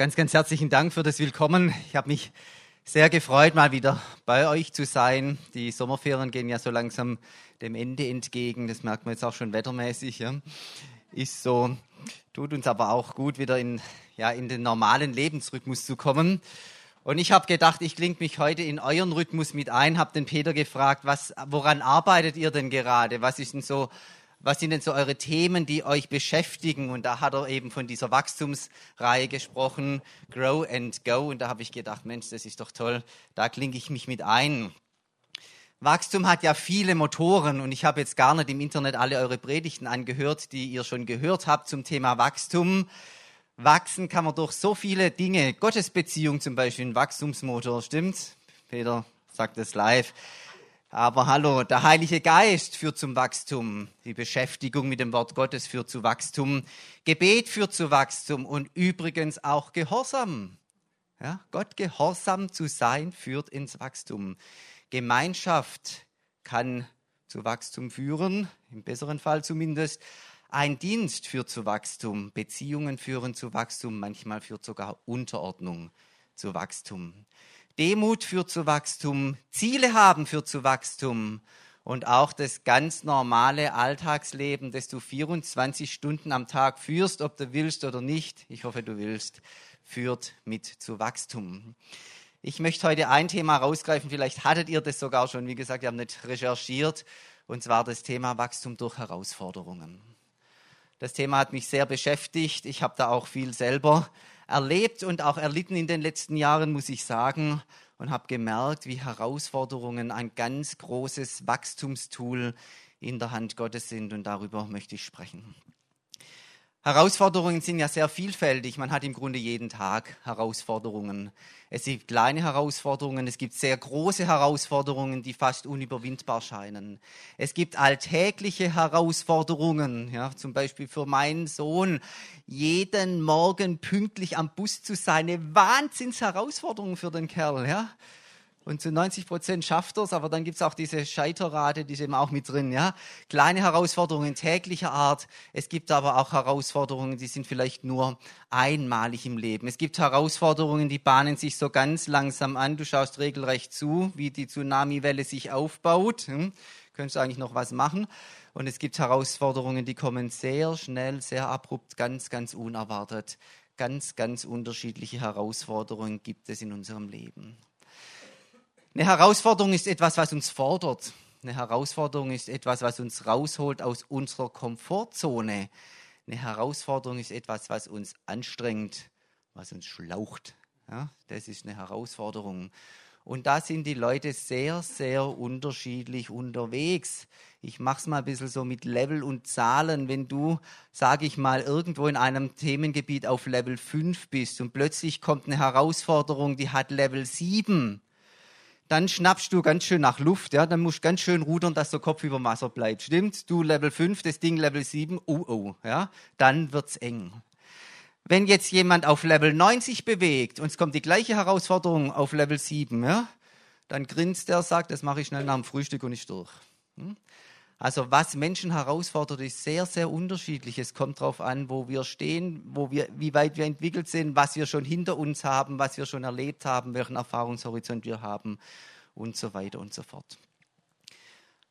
Ganz, ganz herzlichen Dank für das Willkommen. Ich habe mich sehr gefreut, mal wieder bei euch zu sein. Die Sommerferien gehen ja so langsam dem Ende entgegen. Das merkt man jetzt auch schon wettermäßig. Ja. Ist so, tut uns aber auch gut, wieder in, ja, in den normalen Lebensrhythmus zu kommen. Und ich habe gedacht, ich klinge mich heute in euren Rhythmus mit ein, habe den Peter gefragt, was, woran arbeitet ihr denn gerade? Was ist denn so was sind denn so eure Themen, die euch beschäftigen? Und da hat er eben von dieser Wachstumsreihe gesprochen, Grow and Go. Und da habe ich gedacht, Mensch, das ist doch toll, da klinge ich mich mit ein. Wachstum hat ja viele Motoren und ich habe jetzt gar nicht im Internet alle eure Predigten angehört, die ihr schon gehört habt zum Thema Wachstum. Wachsen kann man durch so viele Dinge, Gottesbeziehung zum Beispiel, ein Wachstumsmotor, stimmt? Peter sagt es live. Aber hallo, der Heilige Geist führt zum Wachstum. Die Beschäftigung mit dem Wort Gottes führt zu Wachstum. Gebet führt zu Wachstum und übrigens auch Gehorsam. Ja, Gott gehorsam zu sein führt ins Wachstum. Gemeinschaft kann zu Wachstum führen, im besseren Fall zumindest. Ein Dienst führt zu Wachstum. Beziehungen führen zu Wachstum. Manchmal führt sogar Unterordnung zu Wachstum. Demut führt zu Wachstum, Ziele haben führt zu Wachstum und auch das ganz normale Alltagsleben, das du 24 Stunden am Tag führst, ob du willst oder nicht, ich hoffe du willst, führt mit zu Wachstum. Ich möchte heute ein Thema rausgreifen, vielleicht hattet ihr das sogar schon, wie gesagt, wir haben nicht recherchiert, und zwar das Thema Wachstum durch Herausforderungen. Das Thema hat mich sehr beschäftigt, ich habe da auch viel selber erlebt und auch erlitten in den letzten Jahren, muss ich sagen, und habe gemerkt, wie Herausforderungen ein ganz großes Wachstumstool in der Hand Gottes sind und darüber möchte ich sprechen. Herausforderungen sind ja sehr vielfältig. Man hat im Grunde jeden Tag Herausforderungen. Es gibt kleine Herausforderungen, es gibt sehr große Herausforderungen, die fast unüberwindbar scheinen. Es gibt alltägliche Herausforderungen, ja, zum Beispiel für meinen Sohn, jeden Morgen pünktlich am Bus zu sein, eine Wahnsinnsherausforderung für den Kerl. Ja. Und zu 90 Prozent schafft er es, aber dann gibt es auch diese Scheiterrate, die ist eben auch mit drin. Ja? Kleine Herausforderungen täglicher Art. Es gibt aber auch Herausforderungen, die sind vielleicht nur einmalig im Leben. Es gibt Herausforderungen, die bahnen sich so ganz langsam an. Du schaust regelrecht zu, wie die Tsunamiwelle sich aufbaut. Hm? Könntest du eigentlich noch was machen? Und es gibt Herausforderungen, die kommen sehr schnell, sehr abrupt, ganz, ganz unerwartet. Ganz, ganz unterschiedliche Herausforderungen gibt es in unserem Leben. Eine Herausforderung ist etwas, was uns fordert. Eine Herausforderung ist etwas, was uns rausholt aus unserer Komfortzone. Eine Herausforderung ist etwas, was uns anstrengt, was uns schlaucht. Ja, das ist eine Herausforderung. Und da sind die Leute sehr, sehr unterschiedlich unterwegs. Ich mache es mal ein bisschen so mit Level und Zahlen. Wenn du, sage ich mal, irgendwo in einem Themengebiet auf Level 5 bist und plötzlich kommt eine Herausforderung, die hat Level 7, dann schnappst du ganz schön nach Luft, ja, dann musst du ganz schön rudern, dass der Kopf über Wasser bleibt. Stimmt? Du Level 5, das Ding Level 7, oh oh, ja, dann wird's eng. Wenn jetzt jemand auf Level 90 bewegt und es kommt die gleiche Herausforderung auf Level 7, ja, dann grinst der, sagt, das mache ich schnell nach dem Frühstück und ich durch. Hm? Also was Menschen herausfordert, ist sehr, sehr unterschiedlich. Es kommt darauf an, wo wir stehen, wo wir, wie weit wir entwickelt sind, was wir schon hinter uns haben, was wir schon erlebt haben, welchen Erfahrungshorizont wir haben und so weiter und so fort.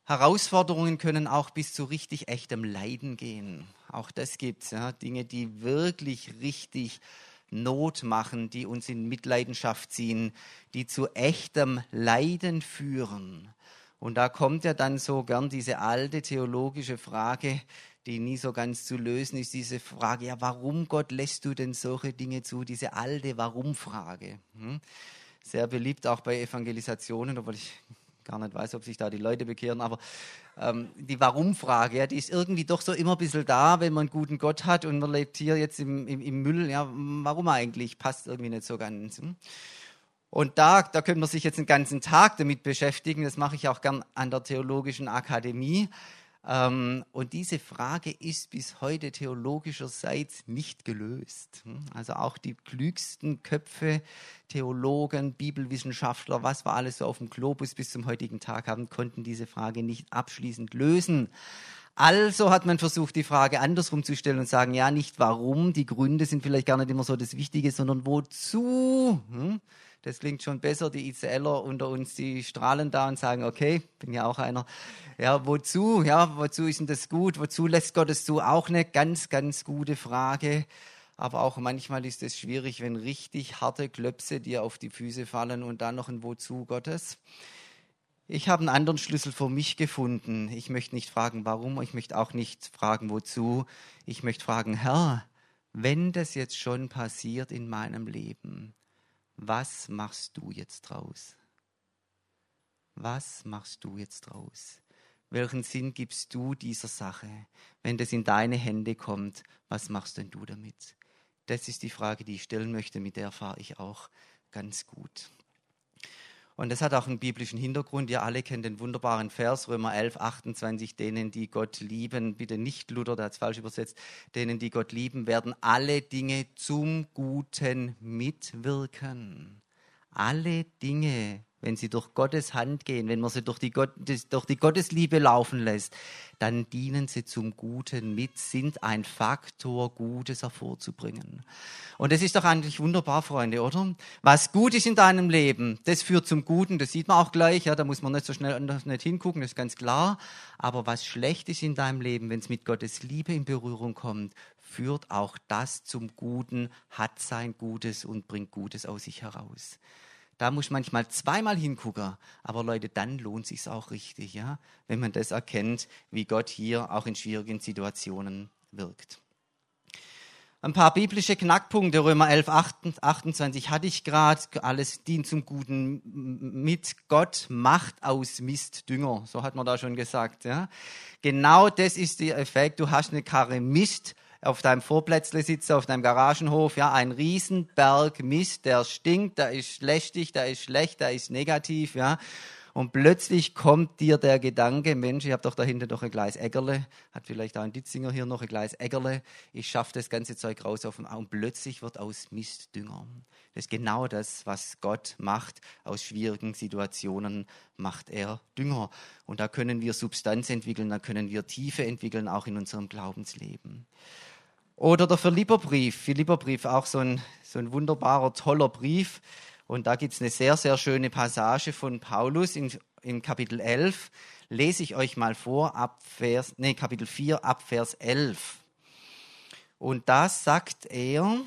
Herausforderungen können auch bis zu richtig echtem Leiden gehen. Auch das gibt es. Ja. Dinge, die wirklich richtig Not machen, die uns in Mitleidenschaft ziehen, die zu echtem Leiden führen. Und da kommt ja dann so gern diese alte theologische Frage, die nie so ganz zu lösen ist, diese Frage, ja, warum Gott lässt du denn solche Dinge zu? Diese alte Warum-Frage. Hm? Sehr beliebt auch bei Evangelisationen, obwohl ich gar nicht weiß, ob sich da die Leute bekehren, aber ähm, die Warum-Frage, ja, die ist irgendwie doch so immer ein bisschen da, wenn man einen guten Gott hat und man lebt hier jetzt im, im, im Müll. Ja, warum eigentlich? Passt irgendwie nicht so ganz. Hm? Und da, da können wir sich jetzt einen ganzen Tag damit beschäftigen. Das mache ich auch gern an der Theologischen Akademie. Ähm, und diese Frage ist bis heute theologischerseits nicht gelöst. Also auch die klügsten Köpfe, Theologen, Bibelwissenschaftler, was wir alles so auf dem Globus bis zum heutigen Tag haben, konnten diese Frage nicht abschließend lösen. Also hat man versucht, die Frage andersrum zu stellen und sagen, ja, nicht warum, die Gründe sind vielleicht gar nicht immer so das Wichtige, sondern wozu. Hm? Das klingt schon besser. Die ICLer unter uns, die strahlen da und sagen, okay, bin ja auch einer. Ja, wozu? Ja, wozu ist denn das gut? Wozu lässt Gott es zu? Auch eine ganz, ganz gute Frage. Aber auch manchmal ist es schwierig, wenn richtig harte Klöpse dir auf die Füße fallen und dann noch ein Wozu Gottes. Ich habe einen anderen Schlüssel für mich gefunden. Ich möchte nicht fragen, warum, ich möchte auch nicht fragen, wozu. Ich möchte fragen, Herr, wenn das jetzt schon passiert in meinem Leben, was machst du jetzt draus? Was machst du jetzt draus? Welchen Sinn gibst du dieser Sache? Wenn das in deine Hände kommt, was machst denn du damit? Das ist die Frage, die ich stellen möchte, mit der fahre ich auch ganz gut. Und das hat auch einen biblischen Hintergrund. Ihr alle kennt den wunderbaren Vers, Römer 11, 28, denen, die Gott lieben, bitte nicht Luther, der hat es falsch übersetzt, denen, die Gott lieben, werden alle Dinge zum Guten mitwirken. Alle Dinge wenn sie durch Gottes Hand gehen, wenn man sie durch die, Gott, durch die Gottesliebe laufen lässt, dann dienen sie zum Guten mit, sind ein Faktor, Gutes hervorzubringen. Und das ist doch eigentlich wunderbar, Freunde, oder? Was gut ist in deinem Leben, das führt zum Guten, das sieht man auch gleich, ja, da muss man nicht so schnell nicht hingucken, das ist ganz klar. Aber was schlecht ist in deinem Leben, wenn es mit Gottes Liebe in Berührung kommt, führt auch das zum Guten, hat sein Gutes und bringt Gutes aus sich heraus. Da muss manchmal zweimal hingucken, aber Leute, dann lohnt sich's auch richtig, ja, wenn man das erkennt, wie Gott hier auch in schwierigen Situationen wirkt. Ein paar biblische Knackpunkte, Römer 11, 28 hatte ich gerade, alles dient zum Guten mit. Gott macht aus Mist Dünger, so hat man da schon gesagt. Ja. Genau das ist der Effekt, du hast eine Karre Mist, auf deinem Vorplätzle sitzt, auf deinem Garagenhof, ja, ein Riesenberg Mist, der stinkt, der ist lästig, der ist schlecht, der ist negativ, ja. Und plötzlich kommt dir der Gedanke, Mensch, ich habe doch da hinten noch ein Gleis Äckerle, hat vielleicht auch ein Ditzinger hier noch ein Gleis Äckerle, ich schaffe das ganze Zeug raus auf dem und plötzlich wird aus Mist Dünger. Das ist genau das, was Gott macht. Aus schwierigen Situationen macht er Dünger. Und da können wir Substanz entwickeln, da können wir Tiefe entwickeln, auch in unserem Glaubensleben. Oder der Philipperbrief. Philipperbrief, auch so ein, so ein wunderbarer, toller Brief. Und da gibt es eine sehr, sehr schöne Passage von Paulus in, im Kapitel 11. Lese ich euch mal vor, ab Vers, nee, Kapitel 4, ab Vers 11. Und da sagt er,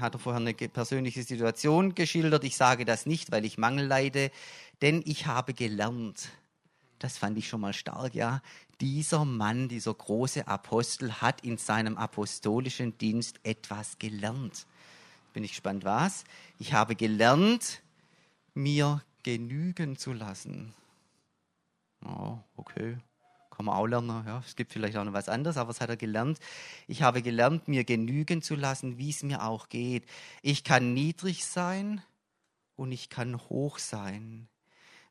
hat er vorher eine persönliche Situation geschildert, ich sage das nicht, weil ich Mangel leide, denn ich habe gelernt. Das fand ich schon mal stark, ja dieser Mann, dieser große Apostel, hat in seinem apostolischen Dienst etwas gelernt. Bin ich gespannt, was? Ich habe gelernt, mir genügen zu lassen. Oh, okay, kann man auch lernen. Ja, es gibt vielleicht auch noch was anderes, aber was hat er gelernt? Ich habe gelernt, mir genügen zu lassen, wie es mir auch geht. Ich kann niedrig sein und ich kann hoch sein.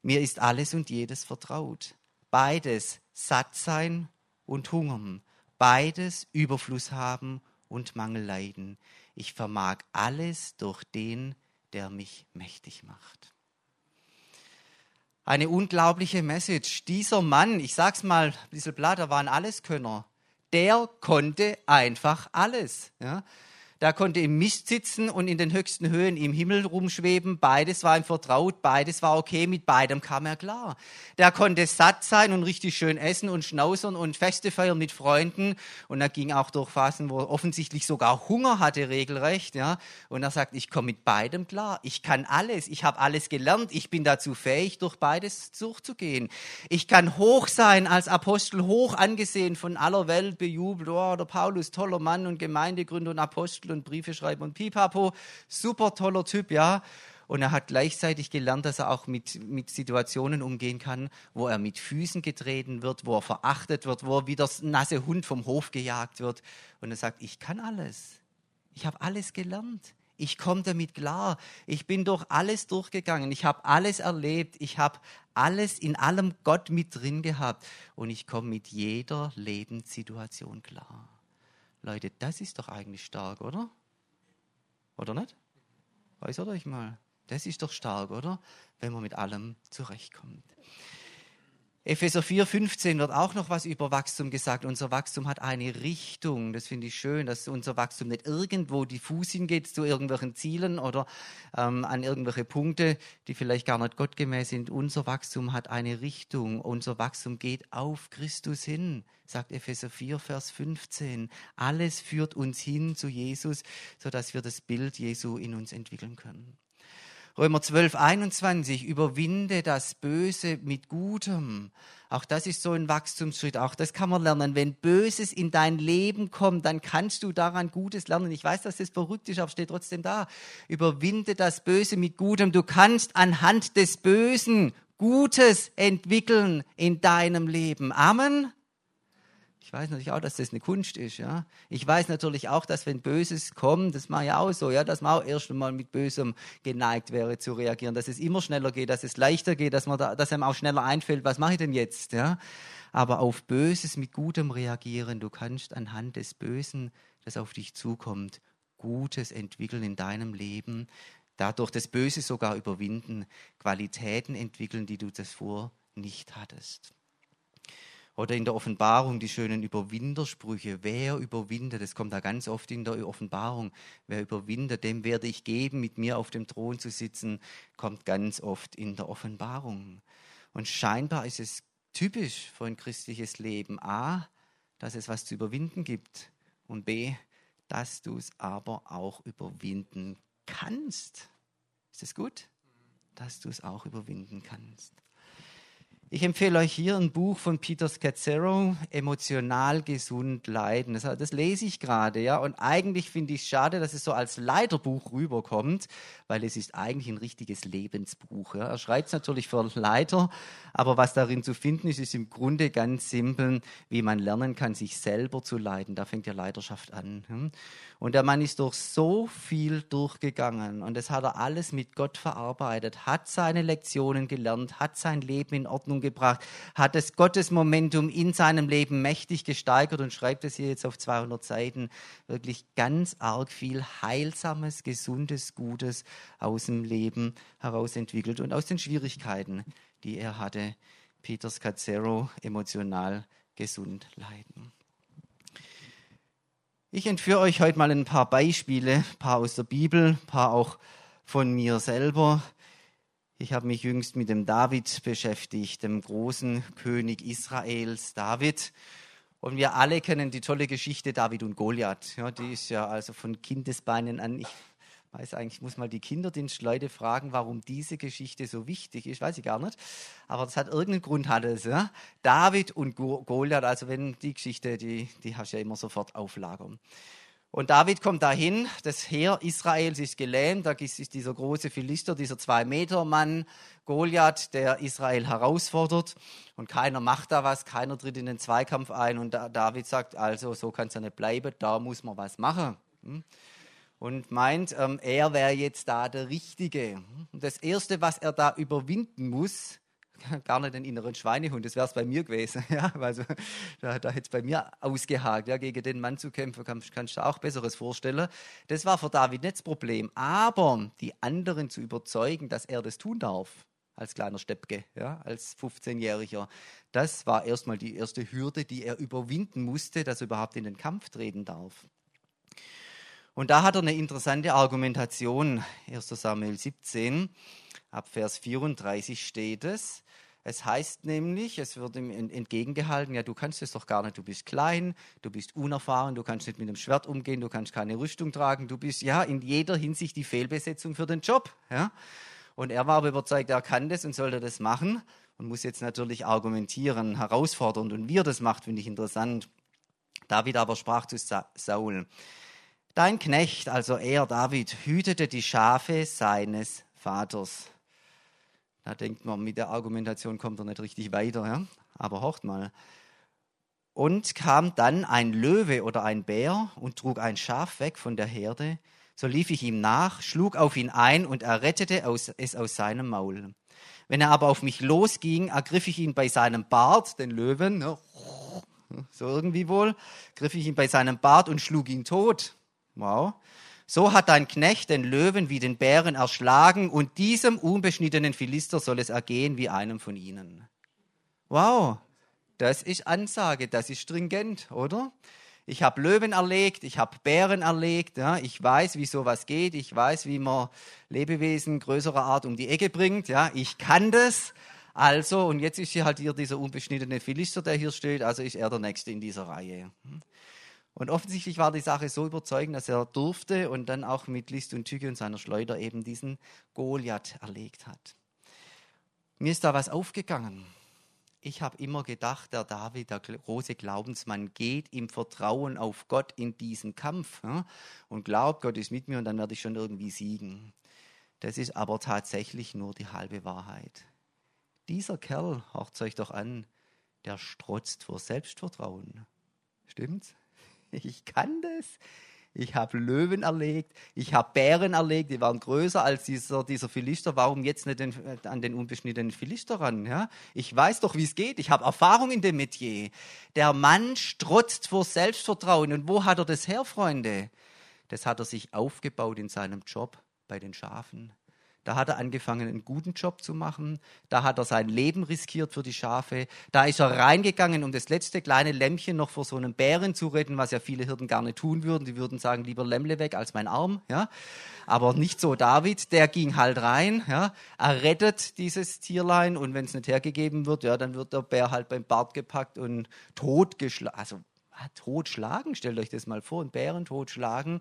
Mir ist alles und jedes vertraut. Beides satt sein und hungern, beides Überfluss haben und Mangel leiden. Ich vermag alles durch den, der mich mächtig macht. Eine unglaubliche Message. Dieser Mann, ich sag's mal ein bisschen platt, er war ein Alleskönner. Der konnte einfach alles. Ja? Der konnte im Mist sitzen und in den höchsten Höhen im Himmel rumschweben. Beides war ihm vertraut, beides war okay, mit beidem kam er klar. Der konnte satt sein und richtig schön essen und schnausern und Feste feiern mit Freunden. Und er ging auch durch Phasen, wo er offensichtlich sogar Hunger hatte, regelrecht. Ja. Und er sagt, ich komme mit beidem klar. Ich kann alles. Ich habe alles gelernt. Ich bin dazu fähig, durch beides durchzugehen. Ich kann hoch sein als Apostel, hoch angesehen von aller Welt, bejubelt. Oh, der Paulus, toller Mann und Gemeindegründer und Apostel und Briefe schreiben und pipapo. Super toller Typ, ja. Und er hat gleichzeitig gelernt, dass er auch mit, mit Situationen umgehen kann, wo er mit Füßen getreten wird, wo er verachtet wird, wo er wie der nasse Hund vom Hof gejagt wird. Und er sagt, ich kann alles. Ich habe alles gelernt. Ich komme damit klar. Ich bin durch alles durchgegangen. Ich habe alles erlebt. Ich habe alles in allem Gott mit drin gehabt. Und ich komme mit jeder Lebenssituation klar. Leute, das ist doch eigentlich stark, oder? Oder nicht? Äußert euch mal. Das ist doch stark, oder? Wenn man mit allem zurechtkommt. Epheser 4, 15 wird auch noch was über Wachstum gesagt. Unser Wachstum hat eine Richtung. Das finde ich schön, dass unser Wachstum nicht irgendwo diffus hingeht zu irgendwelchen Zielen oder ähm, an irgendwelche Punkte, die vielleicht gar nicht gottgemäß sind. Unser Wachstum hat eine Richtung. Unser Wachstum geht auf Christus hin, sagt Epheser 4, Vers 15. Alles führt uns hin zu Jesus, sodass wir das Bild Jesu in uns entwickeln können. Römer 12, 21, überwinde das Böse mit Gutem. Auch das ist so ein Wachstumsschritt, auch das kann man lernen. Wenn Böses in dein Leben kommt, dann kannst du daran Gutes lernen. Ich weiß, dass das verrückt ist, aber steht trotzdem da. Überwinde das Böse mit Gutem. Du kannst anhand des Bösen Gutes entwickeln in deinem Leben. Amen. Ich weiß natürlich auch, dass das eine Kunst ist, ja. Ich weiß natürlich auch, dass wenn Böses kommt, das mache ich auch so, ja, dass man auch erst einmal mit Bösem geneigt wäre zu reagieren, dass es immer schneller geht, dass es leichter geht, dass man da, dass einem auch schneller einfällt, was mache ich denn jetzt, ja. Aber auf Böses mit Gutem reagieren, du kannst anhand des Bösen, das auf dich zukommt, Gutes entwickeln in deinem Leben, dadurch das Böse sogar überwinden, Qualitäten entwickeln, die du zuvor nicht hattest. Oder in der Offenbarung die schönen Überwindersprüche. Wer überwindet, das kommt da ganz oft in der Offenbarung. Wer überwindet, dem werde ich geben, mit mir auf dem Thron zu sitzen, kommt ganz oft in der Offenbarung. Und scheinbar ist es typisch für ein christliches Leben. A, dass es was zu überwinden gibt. Und B, dass du es aber auch überwinden kannst. Ist das gut? Dass du es auch überwinden kannst. Ich empfehle euch hier ein Buch von Peter Scazzaro, Emotional gesund leiden. Das, das lese ich gerade, ja. Und eigentlich finde ich es schade, dass es so als Leiterbuch rüberkommt, weil es ist eigentlich ein richtiges Lebensbuch. Ja. Er schreibt es natürlich für Leiter, aber was darin zu finden ist, ist im Grunde ganz simpel, wie man lernen kann, sich selber zu leiden. Da fängt ja Leiterschaft an. Hm. Und der Mann ist durch so viel durchgegangen und das hat er alles mit Gott verarbeitet, hat seine Lektionen gelernt, hat sein Leben in Ordnung gebracht, hat das Gottesmomentum in seinem Leben mächtig gesteigert und schreibt es hier jetzt auf 200 Seiten. Wirklich ganz arg viel Heilsames, Gesundes, Gutes aus dem Leben heraus entwickelt und aus den Schwierigkeiten, die er hatte. Peter Scazzero, emotional gesund leiden. Ich entführe euch heute mal ein paar Beispiele, ein paar aus der Bibel, ein paar auch von mir selber. Ich habe mich jüngst mit dem David beschäftigt, dem großen König Israels, David. Und wir alle kennen die tolle Geschichte David und Goliath. Ja, die ist ja also von Kindesbeinen an. Ich weiß eigentlich, ich muss mal die Kinderdienstleute fragen, warum diese Geschichte so wichtig ist, weiß ich gar nicht. Aber das hat irgendeinen Grund, hat es. Ja? David und Goliath, also wenn die Geschichte, die, die hast du ja immer sofort auf Lager. Und David kommt dahin, das Heer Israels ist gelähmt, da ist dieser große Philister, dieser Zwei-Meter-Mann, Goliath, der Israel herausfordert. Und keiner macht da was, keiner tritt in den Zweikampf ein. Und David sagt, also so kann es ja nicht bleiben, da muss man was machen. Hm? und meint, ähm, er wäre jetzt da der Richtige. Und das Erste, was er da überwinden muss, gar nicht den inneren Schweinehund, das wäre es bei mir gewesen. Ja, also, da, da hätte es bei mir ausgehakt, ja, gegen den Mann zu kämpfen, kannst, kannst du auch Besseres vorstellen. Das war für David nicht das Problem. Aber die anderen zu überzeugen, dass er das tun darf, als kleiner Steppke, ja, als 15-Jähriger, das war erstmal die erste Hürde, die er überwinden musste, dass er überhaupt in den Kampf treten darf. Und da hat er eine interessante Argumentation. 1 Samuel 17, ab Vers 34 steht es. Es heißt nämlich, es wird ihm entgegengehalten, ja, du kannst es doch gar nicht, du bist klein, du bist unerfahren, du kannst nicht mit dem Schwert umgehen, du kannst keine Rüstung tragen, du bist ja in jeder Hinsicht die Fehlbesetzung für den Job. Ja? Und er war aber überzeugt, er kann das und sollte das machen und muss jetzt natürlich argumentieren, herausfordernd. Und wie er das macht, finde ich interessant. David aber sprach zu Saul, Dein Knecht, also er, David, hütete die Schafe seines Vaters. Da denkt man, mit der Argumentation kommt er nicht richtig weiter, ja? aber hört mal. Und kam dann ein Löwe oder ein Bär und trug ein Schaf weg von der Herde. So lief ich ihm nach, schlug auf ihn ein und errettete es aus seinem Maul. Wenn er aber auf mich losging, ergriff ich ihn bei seinem Bart, den Löwen, so irgendwie wohl, griff ich ihn bei seinem Bart und schlug ihn tot. Wow. So hat dein Knecht den Löwen wie den Bären erschlagen und diesem unbeschnittenen Philister soll es ergehen wie einem von ihnen. Wow, das ist Ansage, das ist stringent, oder? Ich habe Löwen erlegt, ich habe Bären erlegt, ja, ich weiß, wie sowas geht, ich weiß, wie man Lebewesen größerer Art um die Ecke bringt, ja, ich kann das. Also, und jetzt ist hier halt hier dieser unbeschnittene Philister, der hier steht, also ist er der Nächste in dieser Reihe. Und offensichtlich war die Sache so überzeugend, dass er durfte und dann auch mit List und Tücke und seiner Schleuder eben diesen Goliath erlegt hat. Mir ist da was aufgegangen. Ich habe immer gedacht, der David, der große Glaubensmann, geht im Vertrauen auf Gott in diesen Kampf ja, und glaubt, Gott ist mit mir und dann werde ich schon irgendwie siegen. Das ist aber tatsächlich nur die halbe Wahrheit. Dieser Kerl, hört euch doch an, der strotzt vor Selbstvertrauen. Stimmt's? Ich kann das. Ich habe Löwen erlegt, ich habe Bären erlegt, die waren größer als dieser, dieser Philister. Warum jetzt nicht den, an den unbeschnittenen Philister ran? Ja? Ich weiß doch, wie es geht. Ich habe Erfahrung in dem Metier. Der Mann strotzt vor Selbstvertrauen. Und wo hat er das her, Freunde? Das hat er sich aufgebaut in seinem Job bei den Schafen. Da hat er angefangen, einen guten Job zu machen. Da hat er sein Leben riskiert für die Schafe. Da ist er reingegangen, um das letzte kleine Lämmchen noch vor so einem Bären zu retten, was ja viele Hirten gar nicht tun würden. Die würden sagen, lieber Lämmle weg als mein Arm. Ja? Aber nicht so David. Der ging halt rein. Ja? Er rettet dieses Tierlein und wenn es nicht hergegeben wird, ja, dann wird der Bär halt beim Bart gepackt und totgeschlagen. Also totschlagen, stellt euch das mal vor, einen Bären totschlagen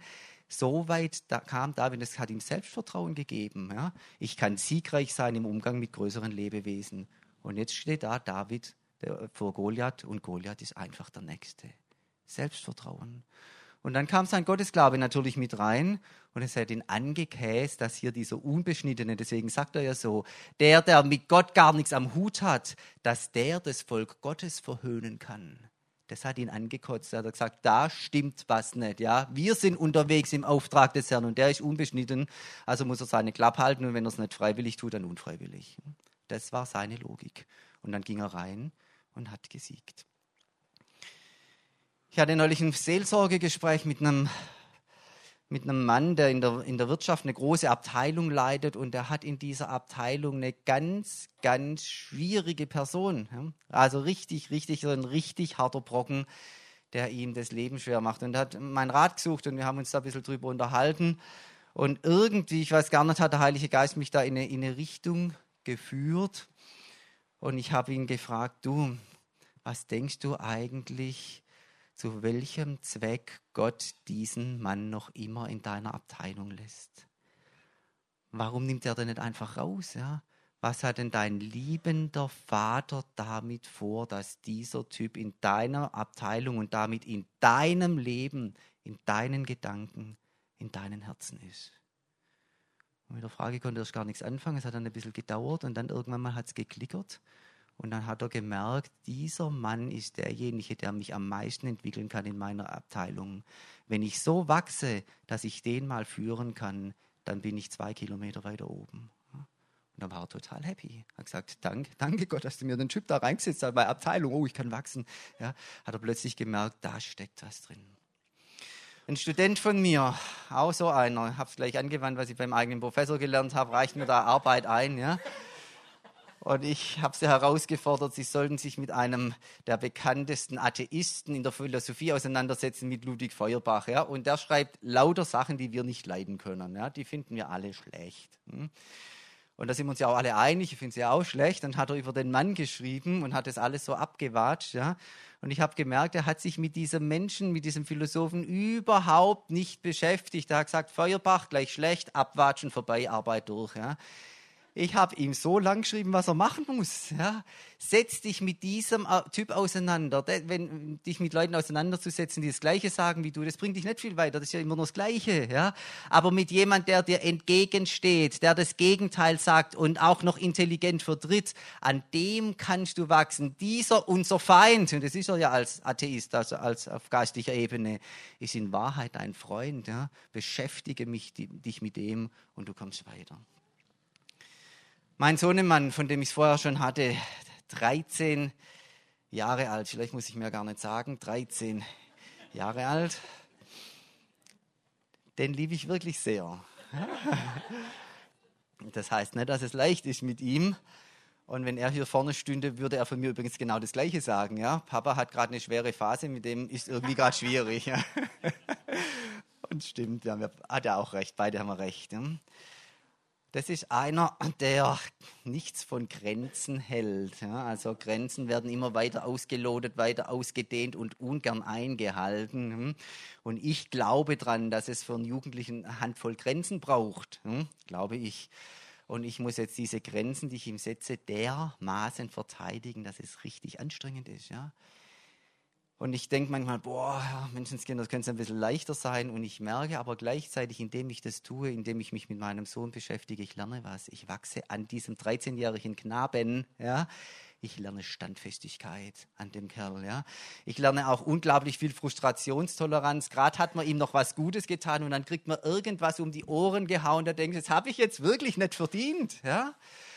so weit da kam David, es hat ihm Selbstvertrauen gegeben. Ja? Ich kann siegreich sein im Umgang mit größeren Lebewesen. Und jetzt steht da David vor Goliath und Goliath ist einfach der Nächste. Selbstvertrauen. Und dann kam sein Gottesglaube natürlich mit rein und es hat ihn angekäst, dass hier dieser Unbeschnittene, deswegen sagt er ja so, der, der mit Gott gar nichts am Hut hat, dass der das Volk Gottes verhöhnen kann. Das hat ihn angekotzt. Er hat gesagt, da stimmt was nicht. Ja, wir sind unterwegs im Auftrag des Herrn und der ist unbeschnitten. Also muss er seine Klappe halten und wenn er es nicht freiwillig tut, dann unfreiwillig. Das war seine Logik. Und dann ging er rein und hat gesiegt. Ich hatte neulich ein Seelsorgegespräch mit einem mit einem Mann, der in der, in der Wirtschaft eine große Abteilung leitet und der hat in dieser Abteilung eine ganz, ganz schwierige Person. Also richtig, richtig, so ein richtig harter Brocken, der ihm das Leben schwer macht. Und er hat meinen Rat gesucht und wir haben uns da ein bisschen drüber unterhalten. Und irgendwie, ich weiß gar nicht, hat der Heilige Geist mich da in eine, in eine Richtung geführt. Und ich habe ihn gefragt, du, was denkst du eigentlich, zu welchem Zweck Gott diesen Mann noch immer in deiner Abteilung lässt. Warum nimmt er denn nicht einfach raus? Ja? Was hat denn dein liebender Vater damit vor, dass dieser Typ in deiner Abteilung und damit in deinem Leben, in deinen Gedanken, in deinen Herzen ist? Und mit der Frage konnte er gar nichts anfangen. Es hat dann ein bisschen gedauert und dann irgendwann mal hat es geklickert. Und dann hat er gemerkt, dieser Mann ist derjenige, der mich am meisten entwickeln kann in meiner Abteilung. Wenn ich so wachse, dass ich den mal führen kann, dann bin ich zwei Kilometer weiter oben. Und dann war er total happy. Er hat gesagt, danke, danke Gott, dass du mir den Typ da reingesetzt hast bei Abteilung. Oh, ich kann wachsen. Ja, hat er plötzlich gemerkt, da steckt was drin. Ein Student von mir, auch so einer, habe es gleich angewandt, was ich beim eigenen Professor gelernt habe, reicht mir da Arbeit ein. Ja. Und ich habe sie herausgefordert, sie sollten sich mit einem der bekanntesten Atheisten in der Philosophie auseinandersetzen, mit Ludwig Feuerbach. Ja? Und der schreibt lauter Sachen, die wir nicht leiden können. Ja? Die finden wir alle schlecht. Hm? Und da sind wir uns ja auch alle einig, ich finde sie ja auch schlecht. Dann hat er über den Mann geschrieben und hat das alles so abgewatscht. Ja? Und ich habe gemerkt, er hat sich mit diesem Menschen, mit diesem Philosophen überhaupt nicht beschäftigt. Er hat gesagt, Feuerbach gleich schlecht, abwatschen, vorbei, Arbeit durch. Ja? Ich habe ihm so lang geschrieben, was er machen muss. Ja. Setz dich mit diesem äh, Typ auseinander. Wenn dich mit Leuten auseinanderzusetzen, die das Gleiche sagen wie du, das bringt dich nicht viel weiter. Das ist ja immer nur das Gleiche. Ja. Aber mit jemand, der dir entgegensteht, der das Gegenteil sagt und auch noch intelligent vertritt, an dem kannst du wachsen. Dieser unser Feind, und das ist er ja als Atheist, also als auf geistlicher Ebene, ist in Wahrheit dein Freund. Ja. Beschäftige mich, dich mit dem und du kommst weiter. Mein Sohnemann, von dem ich es vorher schon hatte, 13 Jahre alt, vielleicht muss ich mir gar nicht sagen, 13 Jahre alt, den liebe ich wirklich sehr. Das heißt nicht, dass es leicht ist mit ihm. Und wenn er hier vorne stünde, würde er von mir übrigens genau das Gleiche sagen. Ja? Papa hat gerade eine schwere Phase, mit dem ist irgendwie gerade schwierig. Und stimmt, ja, hat er auch recht, beide haben recht. Ja? Das ist einer, der nichts von Grenzen hält. Ja? Also Grenzen werden immer weiter ausgelotet, weiter ausgedehnt und ungern eingehalten. Hm? Und ich glaube daran, dass es für einen Jugendlichen eine Handvoll Grenzen braucht, hm? glaube ich. Und ich muss jetzt diese Grenzen, die ich ihm setze, dermaßen verteidigen, dass es richtig anstrengend ist. Ja? Und ich denke manchmal, boah, Menschenskinder, das könnte ein bisschen leichter sein. Und ich merke aber gleichzeitig, indem ich das tue, indem ich mich mit meinem Sohn beschäftige, ich lerne was. Ich wachse an diesem 13-jährigen Knaben, ja, ich lerne Standfestigkeit an dem Kerl. Ja. Ich lerne auch unglaublich viel Frustrationstoleranz. Gerade hat man ihm noch was Gutes getan und dann kriegt man irgendwas um die Ohren gehauen. Da denkt, das habe ich jetzt wirklich nicht verdient. Ja.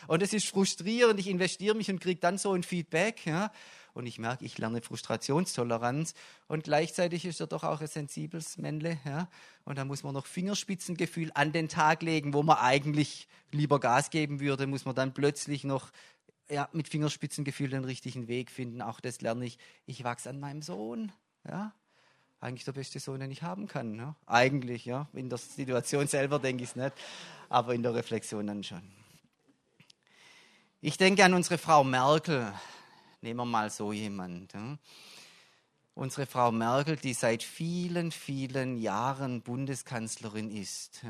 Und es ist frustrierend. Ich investiere mich und kriege dann so ein Feedback. Ja. Und ich merke, ich lerne Frustrationstoleranz. Und gleichzeitig ist er doch auch ein sensibles Männle. Ja. Und da muss man noch Fingerspitzengefühl an den Tag legen, wo man eigentlich lieber Gas geben würde, muss man dann plötzlich noch ja, mit Fingerspitzengefühl den richtigen Weg finden. Auch das lerne ich. Ich wachse an meinem Sohn. Ja? Eigentlich der beste Sohn, den ich haben kann. Ja? Eigentlich, ja. In der Situation selber denke ich es nicht, aber in der Reflexion dann schon. Ich denke an unsere Frau Merkel. Nehmen wir mal so jemand. Ja? Unsere Frau Merkel, die seit vielen, vielen Jahren Bundeskanzlerin ist.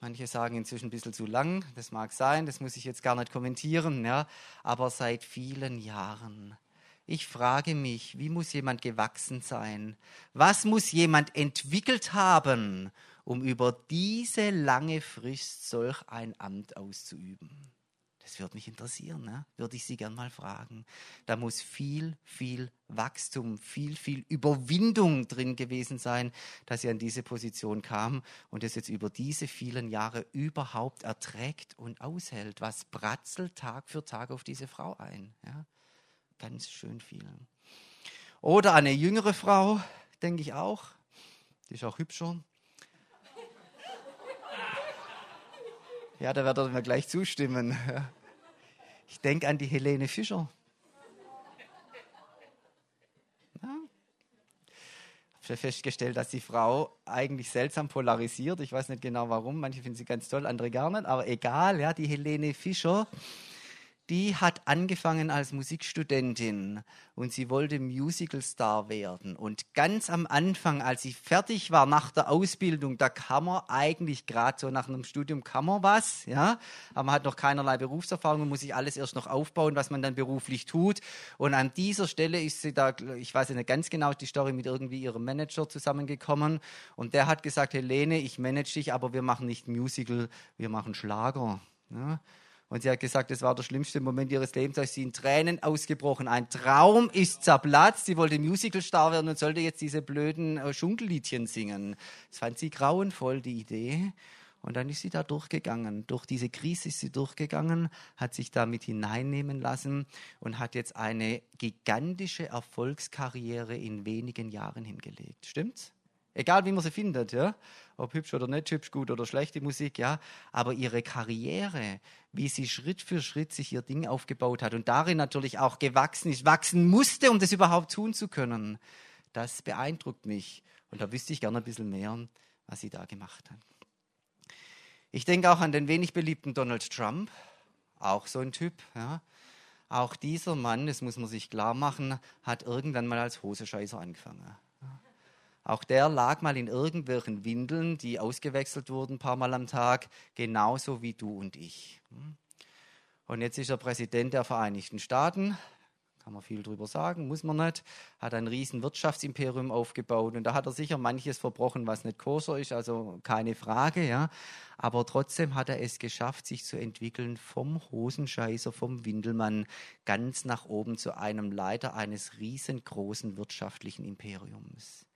Manche sagen inzwischen ein bisschen zu lang, das mag sein, das muss ich jetzt gar nicht kommentieren, ja, aber seit vielen Jahren. Ich frage mich, wie muss jemand gewachsen sein? Was muss jemand entwickelt haben, um über diese lange Frist solch ein Amt auszuüben? Das würde mich interessieren, ne? würde ich Sie gern mal fragen. Da muss viel, viel Wachstum, viel, viel Überwindung drin gewesen sein, dass sie an diese Position kam und es jetzt über diese vielen Jahre überhaupt erträgt und aushält. Was bratzelt Tag für Tag auf diese Frau ein? Ja? Ganz schön viel. Oder eine jüngere Frau, denke ich auch. Die ist auch hübscher. Ja, da wird er mir gleich zustimmen. Ich denke an die Helene Fischer. Ich habe festgestellt, dass die Frau eigentlich seltsam polarisiert. Ich weiß nicht genau warum. Manche finden sie ganz toll, andere gar nicht. Aber egal, ja, die Helene Fischer die hat angefangen als Musikstudentin und sie wollte Musicalstar werden. Und ganz am Anfang, als sie fertig war nach der Ausbildung, da kann man eigentlich gerade so nach einem Studium kann man was, ja, aber man hat noch keinerlei Berufserfahrung und muss sich alles erst noch aufbauen, was man dann beruflich tut. Und an dieser Stelle ist sie da, ich weiß nicht ganz genau die Story mit irgendwie ihrem Manager zusammengekommen und der hat gesagt, Helene, ich manage dich, aber wir machen nicht Musical, wir machen Schlager. Ja. Und sie hat gesagt, das war der schlimmste Moment ihres Lebens, als sie in Tränen ausgebrochen. Ein Traum ist zerplatzt. Sie wollte Musicalstar werden und sollte jetzt diese blöden äh, Schunkelliedchen singen. Das fand sie grauenvoll, die Idee. Und dann ist sie da durchgegangen. Durch diese Krise ist sie durchgegangen, hat sich damit hineinnehmen lassen und hat jetzt eine gigantische Erfolgskarriere in wenigen Jahren hingelegt. Stimmt's? Egal wie man sie findet, ja. Ob hübsch oder nicht hübsch, gut oder schlechte Musik, ja. Aber ihre Karriere, wie sie Schritt für Schritt sich ihr Ding aufgebaut hat und darin natürlich auch gewachsen ist, wachsen musste, um das überhaupt tun zu können, das beeindruckt mich. Und da wüsste ich gerne ein bisschen mehr, was sie da gemacht hat. Ich denke auch an den wenig beliebten Donald Trump, auch so ein Typ, ja. Auch dieser Mann, das muss man sich klar machen, hat irgendwann mal als Hosescheißer angefangen. Auch der lag mal in irgendwelchen Windeln, die ausgewechselt wurden ein paar Mal am Tag, genauso wie du und ich. Und jetzt ist er Präsident der Vereinigten Staaten. Kann man viel drüber sagen, muss man nicht. Hat ein riesen Wirtschaftsimperium aufgebaut und da hat er sicher manches verbrochen, was nicht koscher ist, also keine Frage, ja. Aber trotzdem hat er es geschafft, sich zu entwickeln vom Hosenscheißer, vom Windelmann ganz nach oben zu einem Leiter eines riesengroßen wirtschaftlichen Imperiums.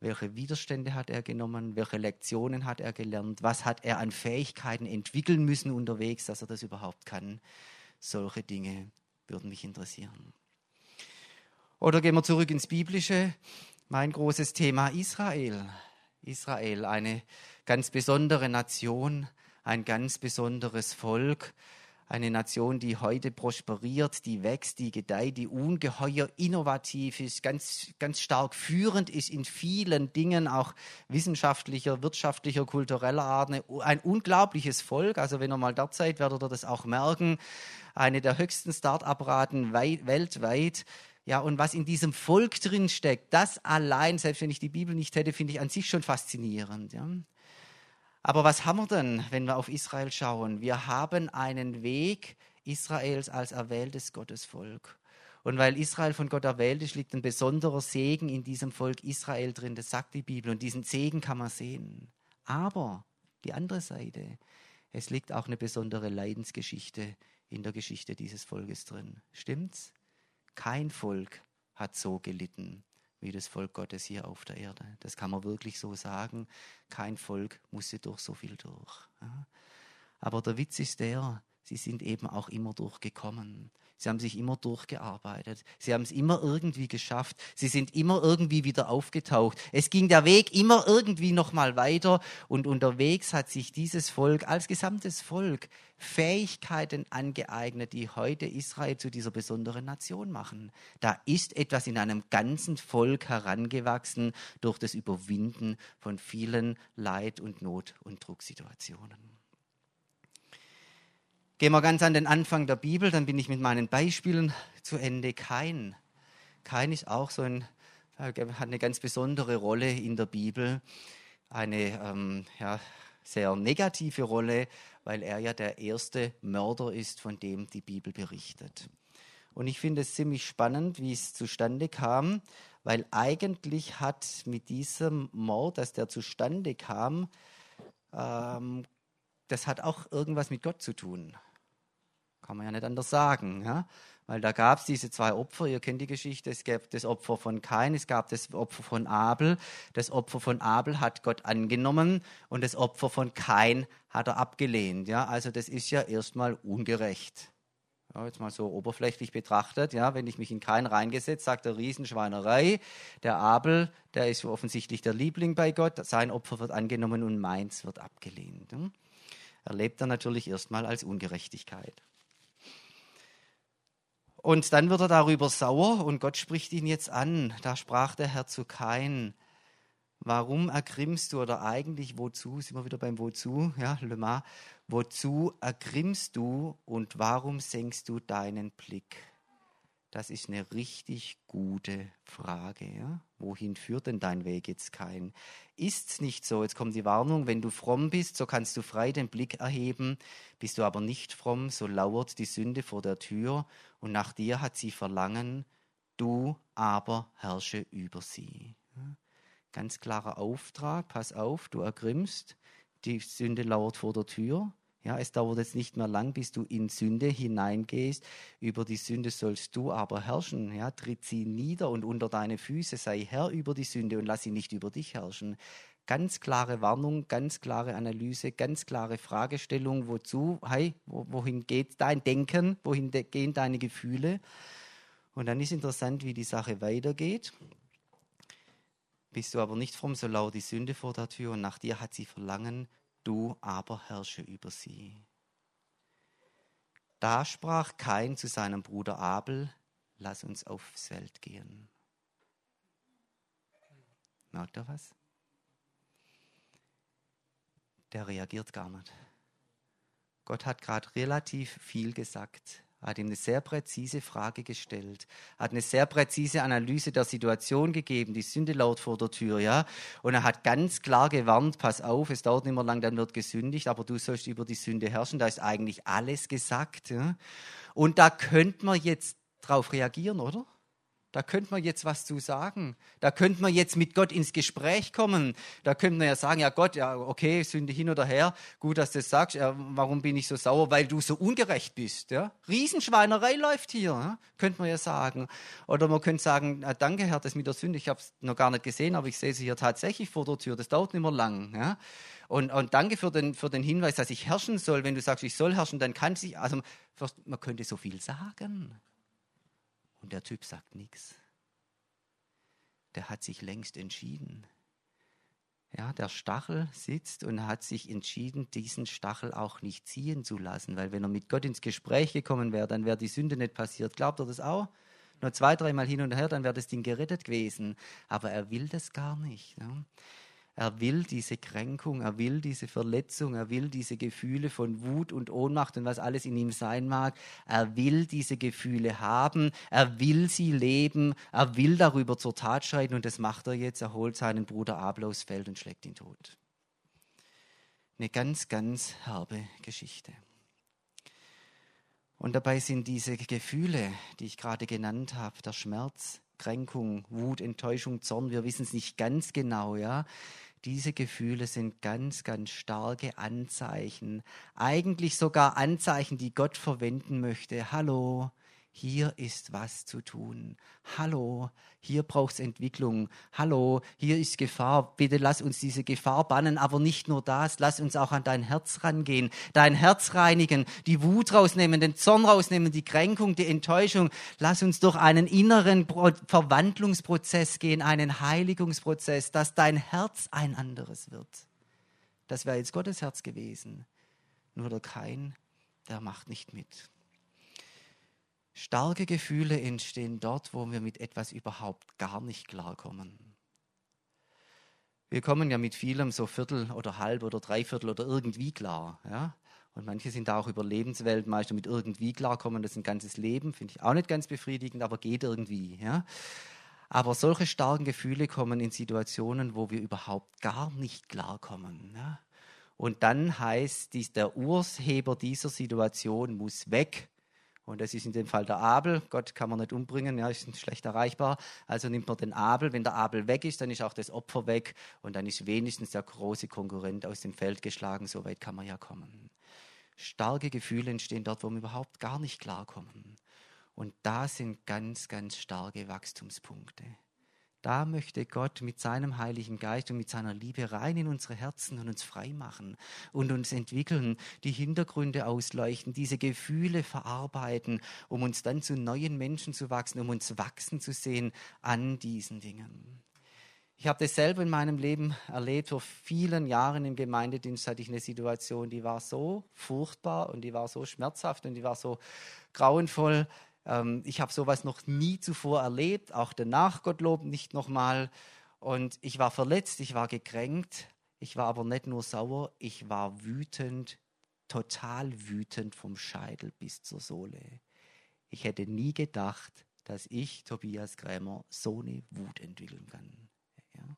Welche Widerstände hat er genommen? Welche Lektionen hat er gelernt? Was hat er an Fähigkeiten entwickeln müssen unterwegs, dass er das überhaupt kann? Solche Dinge würden mich interessieren. Oder gehen wir zurück ins Biblische. Mein großes Thema Israel. Israel, eine ganz besondere Nation, ein ganz besonderes Volk, eine Nation, die heute prosperiert, die wächst, die gedeiht, die ungeheuer innovativ ist, ganz, ganz stark führend ist in vielen Dingen, auch wissenschaftlicher, wirtschaftlicher, kultureller Art. Ein unglaubliches Volk. Also wenn ihr mal dort seid, werdet ihr das auch merken. Eine der höchsten Start-up-Raten weltweit. Ja, und was in diesem Volk drin steckt, das allein, selbst wenn ich die Bibel nicht hätte, finde ich an sich schon faszinierend. Ja. Aber was haben wir denn, wenn wir auf Israel schauen? Wir haben einen Weg Israels als erwähltes Gottesvolk. Und weil Israel von Gott erwählt ist, liegt ein besonderer Segen in diesem Volk Israel drin. Das sagt die Bibel. Und diesen Segen kann man sehen. Aber die andere Seite, es liegt auch eine besondere Leidensgeschichte in der Geschichte dieses Volkes drin. Stimmt's? Kein Volk hat so gelitten wie das Volk Gottes hier auf der Erde. Das kann man wirklich so sagen. Kein Volk musste durch so viel durch. Aber der Witz ist der, sie sind eben auch immer durchgekommen. Sie haben sich immer durchgearbeitet. Sie haben es immer irgendwie geschafft. Sie sind immer irgendwie wieder aufgetaucht. Es ging der Weg immer irgendwie noch mal weiter und unterwegs hat sich dieses Volk als gesamtes Volk Fähigkeiten angeeignet, die heute Israel zu dieser besonderen Nation machen. Da ist etwas in einem ganzen Volk herangewachsen durch das Überwinden von vielen Leid und Not und Drucksituationen. Gehen wir ganz an den Anfang der Bibel, dann bin ich mit meinen Beispielen zu Ende. Kain. Kain ist auch so ein, hat eine ganz besondere Rolle in der Bibel. Eine ähm, ja, sehr negative Rolle, weil er ja der erste Mörder ist, von dem die Bibel berichtet. Und ich finde es ziemlich spannend, wie es zustande kam, weil eigentlich hat mit diesem Mord, dass der zustande kam, ähm, das hat auch irgendwas mit Gott zu tun. Kann man ja nicht anders sagen. Ja? Weil da gab es diese zwei Opfer, ihr kennt die Geschichte, es gab das Opfer von Kain, es gab das Opfer von Abel. Das Opfer von Abel hat Gott angenommen und das Opfer von Kain hat er abgelehnt. Ja? Also das ist ja erstmal ungerecht. Ja, jetzt mal so oberflächlich betrachtet, ja, wenn ich mich in Kain reingesetzt, sagt er Riesenschweinerei. Der Abel, der ist offensichtlich der Liebling bei Gott, sein Opfer wird angenommen und meins wird abgelehnt. Erlebt er natürlich erstmal als Ungerechtigkeit. Und dann wird er darüber sauer und Gott spricht ihn jetzt an. Da sprach der Herr zu Kain, warum ergrimmst du oder eigentlich wozu, sind wir wieder beim wozu, ja, Lema, wozu ergrimmst du und warum senkst du deinen Blick? Das ist eine richtig gute Frage. Ja? Wohin führt denn dein Weg jetzt kein? Ist's nicht so? Jetzt kommt die Warnung, wenn du fromm bist, so kannst du frei den Blick erheben. Bist du aber nicht fromm, so lauert die Sünde vor der Tür und nach dir hat sie Verlangen, du aber herrsche über sie. Ganz klarer Auftrag, pass auf, du ergrimmst, die Sünde lauert vor der Tür. Ja, es dauert jetzt nicht mehr lang, bis du in Sünde hineingehst. Über die Sünde sollst du aber herrschen. Ja, tritt sie nieder und unter deine Füße, sei Herr über die Sünde und lass sie nicht über dich herrschen. Ganz klare Warnung, ganz klare Analyse, ganz klare Fragestellung, wozu, hey, wohin geht dein Denken, wohin gehen deine Gefühle? Und dann ist interessant, wie die Sache weitergeht. Bist du aber nicht fromm, so laut die Sünde vor der Tür und nach dir hat sie Verlangen, du aber herrsche über sie. Da sprach Kain zu seinem Bruder Abel, lass uns aufs Feld gehen. Merkt er was? Der reagiert gar nicht. Gott hat gerade relativ viel gesagt hat ihm eine sehr präzise Frage gestellt, hat eine sehr präzise Analyse der Situation gegeben, die Sünde laut vor der Tür, ja. Und er hat ganz klar gewarnt, pass auf, es dauert nicht mehr lang, dann wird gesündigt, aber du sollst über die Sünde herrschen, da ist eigentlich alles gesagt, ja. Und da könnte man jetzt drauf reagieren, oder? Da könnte man jetzt was zu sagen. Da könnte man jetzt mit Gott ins Gespräch kommen. Da könnte man ja sagen, ja Gott, ja okay, Sünde hin oder her. Gut, dass du das sagst. Ja, warum bin ich so sauer? Weil du so ungerecht bist. Ja? Riesenschweinerei läuft hier, ja? könnte man ja sagen. Oder man könnte sagen, ja, danke Herr, das mit der Sünde, ich habe es noch gar nicht gesehen, aber ich sehe sie hier tatsächlich vor der Tür. Das dauert nicht mehr lang. Ja? Und, und danke für den, für den Hinweis, dass ich herrschen soll. Wenn du sagst, ich soll herrschen, dann kann sich, also man könnte so viel sagen. Und der Typ sagt nichts. Der hat sich längst entschieden. Ja, der Stachel sitzt und hat sich entschieden, diesen Stachel auch nicht ziehen zu lassen, weil wenn er mit Gott ins Gespräch gekommen wäre, dann wäre die Sünde nicht passiert. Glaubt er das auch? Nur zwei, dreimal hin und her, dann wäre das Ding gerettet gewesen. Aber er will das gar nicht. Ja. Er will diese Kränkung, er will diese Verletzung, er will diese Gefühle von Wut und Ohnmacht und was alles in ihm sein mag. Er will diese Gefühle haben, er will sie leben, er will darüber zur Tat schreiten und das macht er jetzt. Er holt seinen Bruder Abel aufs Feld und schlägt ihn tot. Eine ganz, ganz herbe Geschichte. Und dabei sind diese Gefühle, die ich gerade genannt habe, der Schmerz, Kränkung, Wut, Enttäuschung, Zorn, wir wissen es nicht ganz genau, ja. Diese Gefühle sind ganz, ganz starke Anzeichen, eigentlich sogar Anzeichen, die Gott verwenden möchte. Hallo, hier ist was zu tun. Hallo, hier braucht es Entwicklung. Hallo, hier ist Gefahr. Bitte lass uns diese Gefahr bannen, aber nicht nur das. Lass uns auch an dein Herz rangehen, dein Herz reinigen, die Wut rausnehmen, den Zorn rausnehmen, die Kränkung, die Enttäuschung. Lass uns durch einen inneren Verwandlungsprozess gehen, einen Heiligungsprozess, dass dein Herz ein anderes wird. Das wäre jetzt Gottes Herz gewesen. Nur der Kein, der macht nicht mit. Starke Gefühle entstehen dort, wo wir mit etwas überhaupt gar nicht klarkommen. Wir kommen ja mit vielem so Viertel oder halb oder Dreiviertel oder irgendwie klar. Ja? Und manche sind da auch über Lebensweltmeister mit irgendwie klarkommen. Das ist ein ganzes Leben, finde ich auch nicht ganz befriedigend, aber geht irgendwie. Ja? Aber solche starken Gefühle kommen in Situationen, wo wir überhaupt gar nicht klarkommen. Ja? Und dann heißt dies, der Urheber dieser Situation muss weg und das ist in dem Fall der Abel. Gott kann man nicht umbringen, ja, ist schlecht erreichbar. Also nimmt man den Abel. Wenn der Abel weg ist, dann ist auch das Opfer weg. Und dann ist wenigstens der große Konkurrent aus dem Feld geschlagen. So weit kann man ja kommen. Starke Gefühle entstehen dort, wo wir überhaupt gar nicht klarkommen. Und da sind ganz, ganz starke Wachstumspunkte. Da möchte Gott mit seinem Heiligen Geist und mit seiner Liebe rein in unsere Herzen und uns frei machen und uns entwickeln, die Hintergründe ausleuchten, diese Gefühle verarbeiten, um uns dann zu neuen Menschen zu wachsen, um uns wachsen zu sehen an diesen Dingen. Ich habe das selber in meinem Leben erlebt. Vor vielen Jahren im Gemeindedienst hatte ich eine Situation, die war so furchtbar und die war so schmerzhaft und die war so grauenvoll, ähm, ich habe sowas noch nie zuvor erlebt, auch danach, Gottlob, nicht nochmal. Und ich war verletzt, ich war gekränkt, ich war aber nicht nur sauer, ich war wütend, total wütend vom Scheitel bis zur Sohle. Ich hätte nie gedacht, dass ich, Tobias Krämer, so eine Wut entwickeln kann. Ja.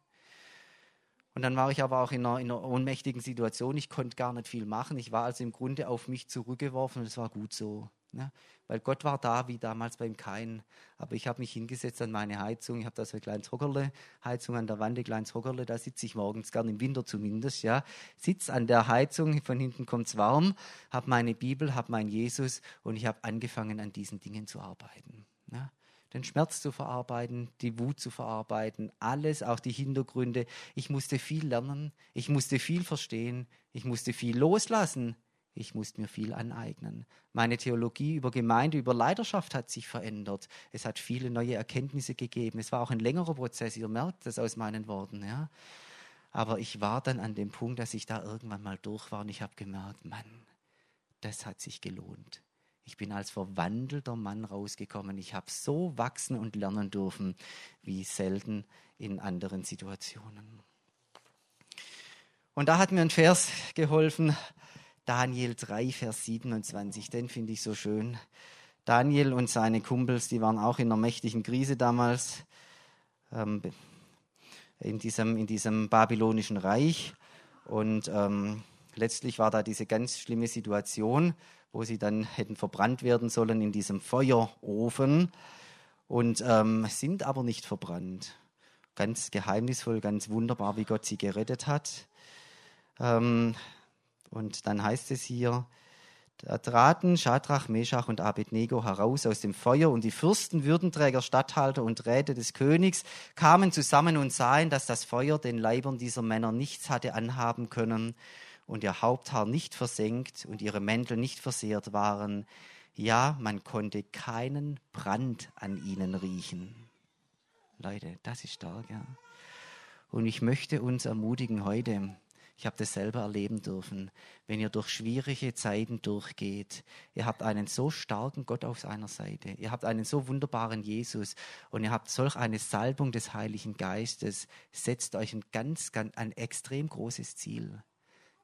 Und dann war ich aber auch in einer, in einer, ohnmächtigen Situation. Ich konnte gar nicht viel machen. Ich war also im Grunde auf mich zurückgeworfen und es war gut so. Ne? Weil Gott war da, wie damals beim Kain. Aber ich habe mich hingesetzt an meine Heizung. Ich habe da so ein kleines Hockerle, Heizung an der Wand, ein kleines Hockerle. Da sitze ich morgens, gern im Winter zumindest. Ja. Sitz an der Heizung, von hinten kommt es warm, habe meine Bibel, habe meinen Jesus und ich habe angefangen, an diesen Dingen zu arbeiten. Ne? den Schmerz zu verarbeiten, die Wut zu verarbeiten, alles, auch die Hintergründe. Ich musste viel lernen, ich musste viel verstehen, ich musste viel loslassen, ich musste mir viel aneignen. Meine Theologie über Gemeinde, über Leiterschaft hat sich verändert. Es hat viele neue Erkenntnisse gegeben. Es war auch ein längerer Prozess. Ihr merkt das aus meinen Worten. Ja? Aber ich war dann an dem Punkt, dass ich da irgendwann mal durch war und ich habe gemerkt, Mann, das hat sich gelohnt. Ich bin als verwandelter Mann rausgekommen. Ich habe so wachsen und lernen dürfen wie selten in anderen Situationen. Und da hat mir ein Vers geholfen, Daniel 3, Vers 27, den finde ich so schön. Daniel und seine Kumpels, die waren auch in einer mächtigen Krise damals, ähm, in, diesem, in diesem babylonischen Reich. Und ähm, letztlich war da diese ganz schlimme Situation, wo sie dann hätten verbrannt werden sollen in diesem Feuerofen und ähm, sind aber nicht verbrannt. Ganz geheimnisvoll, ganz wunderbar, wie Gott sie gerettet hat. Ähm, und dann heißt es hier, da traten Schadrach, Meshach und Abednego heraus aus dem Feuer und die Fürsten, Würdenträger, Statthalter und Räte des Königs kamen zusammen und sahen, dass das Feuer den Leibern dieser Männer nichts hatte anhaben können und ihr Haupthaar nicht versenkt und ihre Mäntel nicht versehrt waren. Ja, man konnte keinen Brand an ihnen riechen. Leute, das ist stark, ja. Und ich möchte uns ermutigen heute, ich habe das selber erleben dürfen, wenn ihr durch schwierige Zeiten durchgeht, ihr habt einen so starken Gott auf seiner Seite, ihr habt einen so wunderbaren Jesus und ihr habt solch eine Salbung des Heiligen Geistes, setzt euch ein ganz, ganz, ein extrem großes Ziel.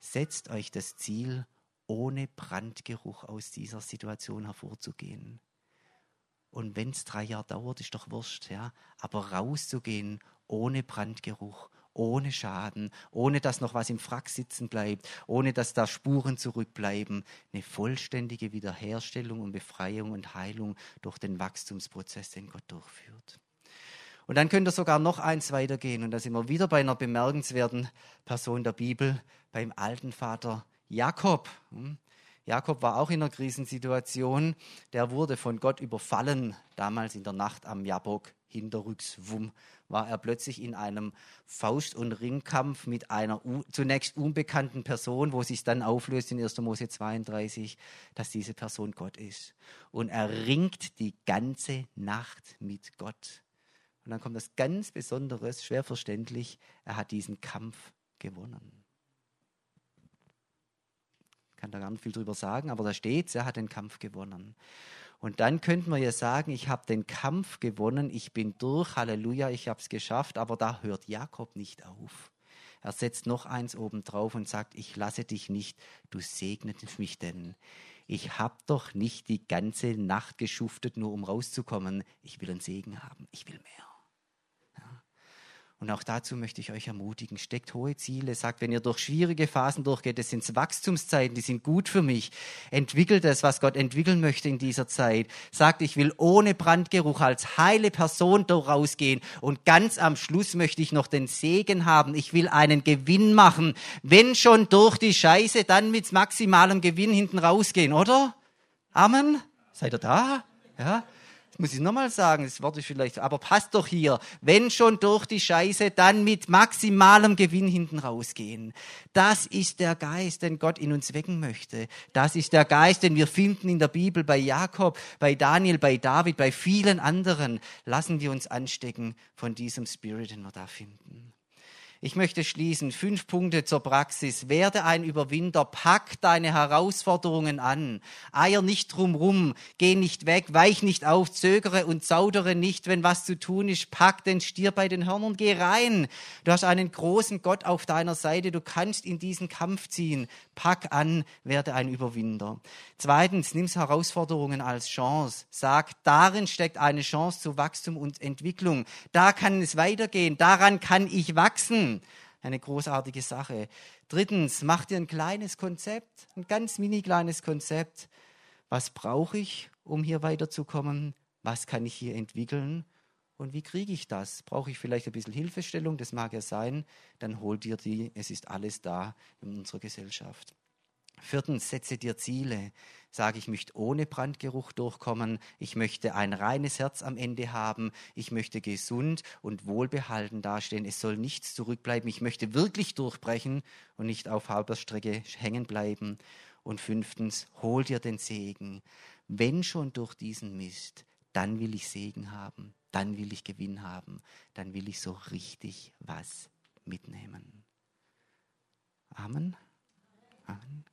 Setzt euch das Ziel, ohne Brandgeruch aus dieser Situation hervorzugehen. Und wenn es drei Jahre dauert, ist doch wurscht, ja. Aber rauszugehen ohne Brandgeruch, ohne Schaden, ohne dass noch was im Frack sitzen bleibt, ohne dass da Spuren zurückbleiben. Eine vollständige Wiederherstellung und Befreiung und Heilung durch den Wachstumsprozess, den Gott durchführt. Und dann könnt ihr sogar noch eins weitergehen. Und da sind wir wieder bei einer bemerkenswerten Person der Bibel, beim alten Vater Jakob. Hm? Jakob war auch in einer Krisensituation. Der wurde von Gott überfallen, damals in der Nacht am Jabok. Hinterrücks, wumm, war er plötzlich in einem Faust- und Ringkampf mit einer zunächst unbekannten Person, wo sich dann auflöst in 1. Mose 32, dass diese Person Gott ist. Und er ringt die ganze Nacht mit Gott. Und dann kommt das ganz Besonderes, schwer verständlich, er hat diesen Kampf gewonnen kann da gar nicht viel drüber sagen, aber da steht, er hat den Kampf gewonnen. Und dann könnten wir ja sagen, ich habe den Kampf gewonnen, ich bin durch, Halleluja, ich habe es geschafft, aber da hört Jakob nicht auf. Er setzt noch eins oben drauf und sagt, ich lasse dich nicht, du segnest mich denn. Ich habe doch nicht die ganze Nacht geschuftet, nur um rauszukommen. Ich will einen Segen haben, ich will mehr. Und auch dazu möchte ich euch ermutigen. Steckt hohe Ziele. Sagt, wenn ihr durch schwierige Phasen durchgeht, das sind Wachstumszeiten, die sind gut für mich. Entwickelt es, was Gott entwickeln möchte in dieser Zeit. Sagt, ich will ohne Brandgeruch als heile Person rausgehen. Und ganz am Schluss möchte ich noch den Segen haben. Ich will einen Gewinn machen. Wenn schon durch die Scheiße, dann mit maximalem Gewinn hinten rausgehen, oder? Amen? Seid ihr da? Ja? Muss ich nochmal sagen, das Wort ist vielleicht, aber passt doch hier. Wenn schon durch die Scheiße, dann mit maximalem Gewinn hinten rausgehen. Das ist der Geist, den Gott in uns wecken möchte. Das ist der Geist, den wir finden in der Bibel bei Jakob, bei Daniel, bei David, bei vielen anderen. Lassen wir uns anstecken von diesem Spirit, den wir da finden. Ich möchte schließen. Fünf Punkte zur Praxis. Werde ein Überwinder. Pack deine Herausforderungen an. Eier nicht drumrum. Geh nicht weg. Weich nicht auf. Zögere und zaudere nicht. Wenn was zu tun ist, pack den Stier bei den Hörnern. Geh rein. Du hast einen großen Gott auf deiner Seite. Du kannst in diesen Kampf ziehen. Pack an. Werde ein Überwinder. Zweitens, nimm Herausforderungen als Chance. Sag, darin steckt eine Chance zu Wachstum und Entwicklung. Da kann es weitergehen. Daran kann ich wachsen. Eine großartige Sache. Drittens, mach dir ein kleines Konzept, ein ganz mini kleines Konzept. Was brauche ich, um hier weiterzukommen? Was kann ich hier entwickeln? Und wie kriege ich das? Brauche ich vielleicht ein bisschen Hilfestellung? Das mag ja sein. Dann hol dir die. Es ist alles da in unserer Gesellschaft. Viertens, setze dir Ziele. Sage, ich möchte ohne Brandgeruch durchkommen. Ich möchte ein reines Herz am Ende haben. Ich möchte gesund und wohlbehalten dastehen. Es soll nichts zurückbleiben. Ich möchte wirklich durchbrechen und nicht auf halber Strecke hängen bleiben. Und fünftens, hol dir den Segen. Wenn schon durch diesen Mist, dann will ich Segen haben. Dann will ich Gewinn haben. Dann will ich so richtig was mitnehmen. Amen. Amen.